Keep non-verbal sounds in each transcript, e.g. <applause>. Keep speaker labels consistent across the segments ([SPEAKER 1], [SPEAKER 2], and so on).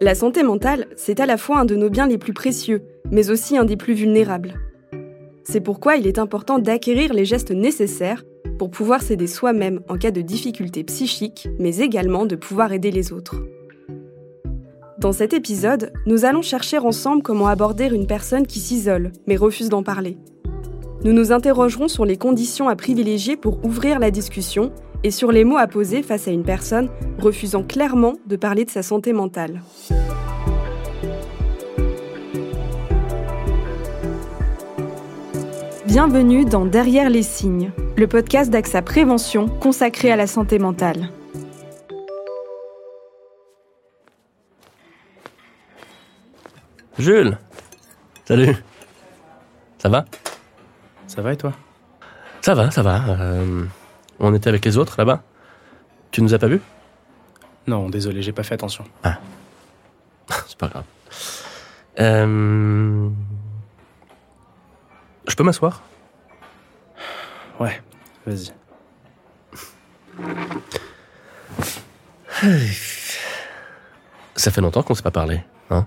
[SPEAKER 1] La santé mentale, c'est à la fois un de nos biens les plus précieux, mais aussi un des plus vulnérables. C'est pourquoi il est important d'acquérir les gestes nécessaires pour pouvoir s'aider soi-même en cas de difficultés psychiques, mais également de pouvoir aider les autres. Dans cet épisode, nous allons chercher ensemble comment aborder une personne qui s'isole, mais refuse d'en parler. Nous nous interrogerons sur les conditions à privilégier pour ouvrir la discussion et sur les mots à poser face à une personne refusant clairement de parler de sa santé mentale. Bienvenue dans Derrière les signes, le podcast d'AXA Prévention consacré à la santé mentale.
[SPEAKER 2] Jules Salut Ça va?
[SPEAKER 3] Ça va et toi?
[SPEAKER 2] Ça va, ça va. Euh, on était avec les autres là-bas. Tu nous as pas vus?
[SPEAKER 3] Non, désolé, j'ai pas fait attention.
[SPEAKER 2] Ah. <laughs> C'est pas grave. Euh, Je peux m'asseoir?
[SPEAKER 3] Ouais, vas-y. <sighs>
[SPEAKER 2] Ça fait longtemps qu'on s'est pas parlé, hein?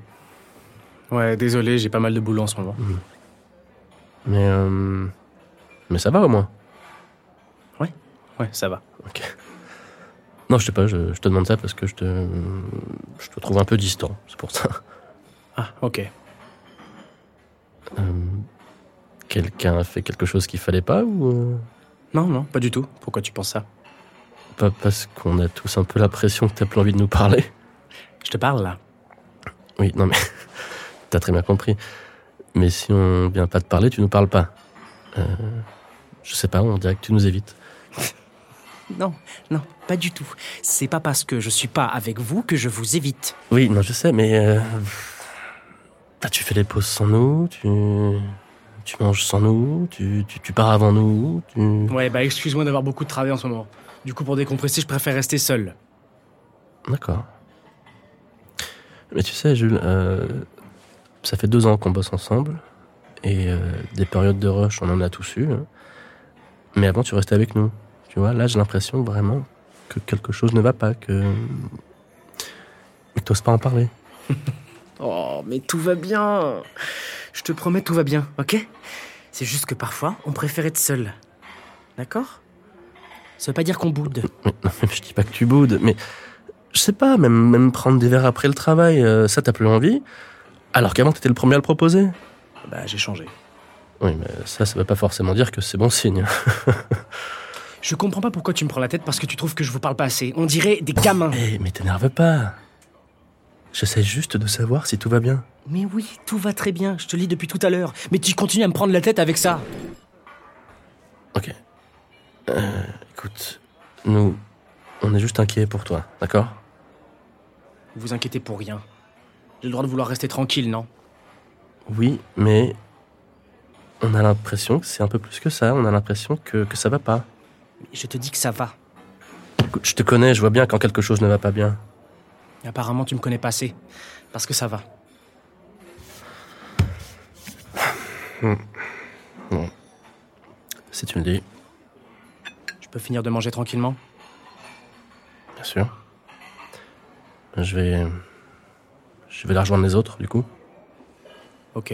[SPEAKER 3] Ouais, désolé, j'ai pas mal de boulot en ce moment.
[SPEAKER 2] Mais euh, mais ça va au moins.
[SPEAKER 3] Ouais, ça va.
[SPEAKER 2] Ok. Non, je sais pas. Je, je te demande ça parce que je te je te trouve un peu distant. C'est pour ça.
[SPEAKER 3] Ah, ok.
[SPEAKER 2] Euh, Quelqu'un a fait quelque chose qu'il fallait pas ou euh,
[SPEAKER 3] Non, non, pas du tout. Pourquoi tu penses ça?
[SPEAKER 2] Pas parce qu'on a tous un peu la pression que t'as plus envie de nous parler
[SPEAKER 3] Je te parle là.
[SPEAKER 2] Oui, non mais <laughs> t'as très bien compris. Mais si on vient pas te parler, tu nous parles pas. Euh, je sais pas, on dirait que tu nous évites.
[SPEAKER 4] Non, non, pas du tout. C'est pas parce que je suis pas avec vous que je vous évite.
[SPEAKER 2] Oui, non, je sais, mais euh, bah, tu fais les pauses sans nous, tu tu manges sans nous, tu, tu, tu pars avant nous, tu...
[SPEAKER 3] Ouais, bah excuse-moi d'avoir beaucoup de travail en ce moment. Du coup, pour décompresser, je préfère rester seul.
[SPEAKER 2] D'accord. Mais tu sais, Jules, euh, ça fait deux ans qu'on bosse ensemble. Et euh, des périodes de rush, on en a tous eu. hein. Mais avant, tu restais avec nous. Tu vois, là, j'ai l'impression vraiment que quelque chose ne va pas, que. Mais t'oses pas en parler. <laughs>
[SPEAKER 4] Oh, mais tout va bien. Je te promets, tout va bien, ok? C'est juste que parfois, on préfère être seul. D'accord? Ça veut pas dire qu'on boude.
[SPEAKER 2] Mais, non, mais je dis pas que tu boudes, mais. Je sais pas, même, même prendre des verres après le travail, euh, ça t'as plus envie Alors qu'avant, t'étais le premier à le proposer.
[SPEAKER 3] Bah, j'ai changé.
[SPEAKER 2] Oui, mais ça, ça veut pas forcément dire que c'est bon signe. <laughs>
[SPEAKER 4] Je comprends pas pourquoi tu me prends la tête parce que tu trouves que je vous parle pas assez. On dirait des gamins.
[SPEAKER 2] Eh, mais t'énerve pas. J'essaie juste de savoir si tout va bien.
[SPEAKER 4] Mais oui, tout va très bien, je te le dis depuis tout à l'heure. Mais tu continues à me prendre la tête avec ça.
[SPEAKER 2] Ok. Euh, écoute, nous, on est juste inquiets pour toi, d'accord?
[SPEAKER 4] Vous vous inquiétez pour rien. J'ai le droit de vouloir rester tranquille, non?
[SPEAKER 2] Oui, mais on a l'impression que c'est un peu plus que ça. On a l'impression que, que ça va pas.
[SPEAKER 4] Je te dis que ça va.
[SPEAKER 2] Écoute, je te connais, je vois bien quand quelque chose ne va pas bien.
[SPEAKER 4] Apparemment, tu me connais pas assez. Parce que ça va.
[SPEAKER 2] Si tu me dis,
[SPEAKER 4] Je peux finir de manger tranquillement?
[SPEAKER 2] Bien sûr. Je vais. Je vais la rejoindre les autres, du coup.
[SPEAKER 4] Ok.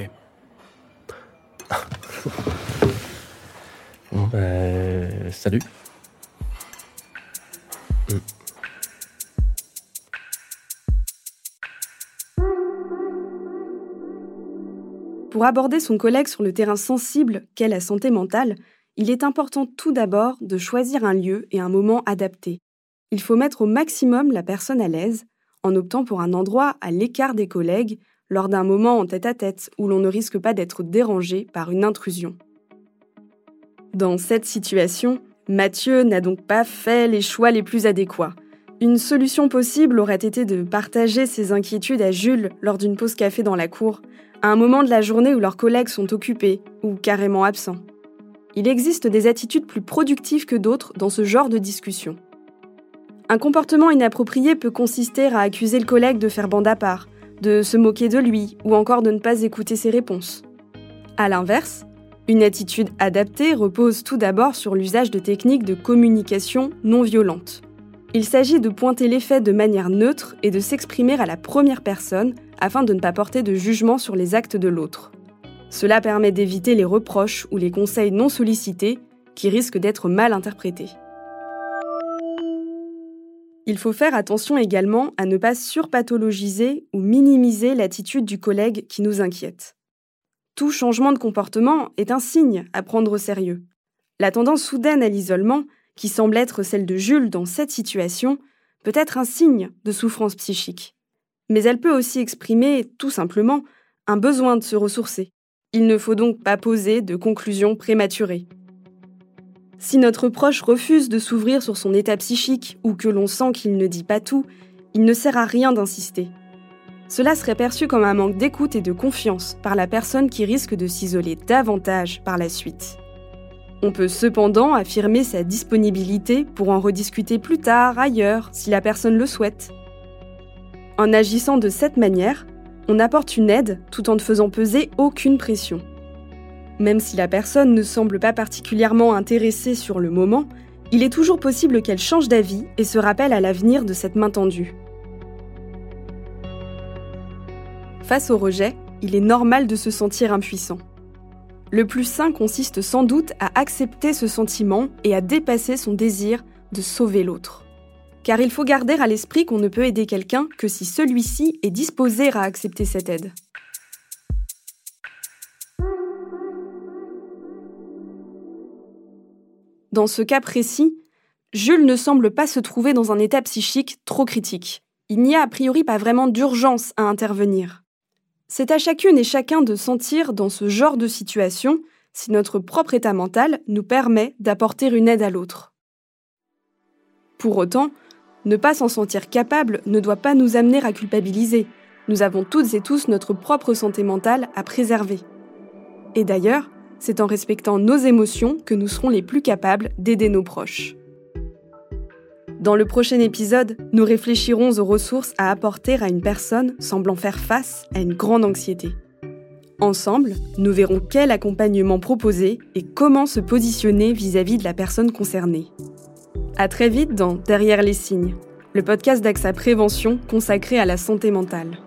[SPEAKER 2] Bon, bah, salut.
[SPEAKER 1] Pour aborder son collègue sur le terrain sensible qu'est la santé mentale, il est important tout d'abord de choisir un lieu et un moment adapté. Il faut mettre au maximum la personne à l'aise en optant pour un endroit à l'écart des collègues lors d'un moment en tête-à-tête où l'on ne risque pas d'être dérangé par une intrusion. Dans cette situation, Mathieu n'a donc pas fait les choix les plus adéquats. Une solution possible aurait été de partager ses inquiétudes à Jules lors d'une pause café dans la cour, à un moment de la journée où leurs collègues sont occupés ou carrément absents. Il existe des attitudes plus productives que d'autres dans ce genre de discussion. Un comportement inapproprié peut consister à accuser le collègue de faire bande à part, de se moquer de lui ou encore de ne pas écouter ses réponses. A l'inverse, une attitude adaptée repose tout d'abord sur l'usage de techniques de communication non violentes. Il s'agit de pointer les faits de manière neutre et de s'exprimer à la première personne afin de ne pas porter de jugement sur les actes de l'autre. Cela permet d'éviter les reproches ou les conseils non sollicités qui risquent d'être mal interprétés. Il faut faire attention également à ne pas surpathologiser ou minimiser l'attitude du collègue qui nous inquiète. Tout changement de comportement est un signe à prendre au sérieux. La tendance soudaine à l'isolement, qui semble être celle de Jules dans cette situation, peut être un signe de souffrance psychique. Mais elle peut aussi exprimer, tout simplement, un besoin de se ressourcer. Il ne faut donc pas poser de conclusions prématurées. Si notre proche refuse de s'ouvrir sur son état psychique ou que l'on sent qu'il ne dit pas tout, il ne sert à rien d'insister. Cela serait perçu comme un manque d'écoute et de confiance par la personne qui risque de s'isoler davantage par la suite. On peut cependant affirmer sa disponibilité pour en rediscuter plus tard, ailleurs, si la personne le souhaite. En agissant de cette manière, on apporte une aide tout en ne faisant peser aucune pression. Même si la personne ne semble pas particulièrement intéressée sur le moment, il est toujours possible qu'elle change d'avis et se rappelle à l'avenir de cette main tendue. Face au rejet, il est normal de se sentir impuissant. Le plus sain consiste sans doute à accepter ce sentiment et à dépasser son désir de sauver l'autre. Car il faut garder à l'esprit qu'on ne peut aider quelqu'un que si celui-ci est disposé à accepter cette aide. Dans ce cas précis, Jules ne semble pas se trouver dans un état psychique trop critique. Il n'y a a priori pas vraiment d'urgence à intervenir. C'est à chacune et chacun de sentir dans ce genre de situation si notre propre état mental nous permet d'apporter une aide à l'autre. Pour autant, ne pas s'en sentir capable ne doit pas nous amener à culpabiliser. Nous avons toutes et tous notre propre santé mentale à préserver. Et d'ailleurs, c'est en respectant nos émotions que nous serons les plus capables d'aider nos proches. Dans le prochain épisode, nous réfléchirons aux ressources à apporter à une personne semblant faire face à une grande anxiété. Ensemble, nous verrons quel accompagnement proposer et comment se positionner vis-à-vis de la personne concernée. À très vite dans Derrière les signes, le podcast d'AXA Prévention consacré à la santé mentale.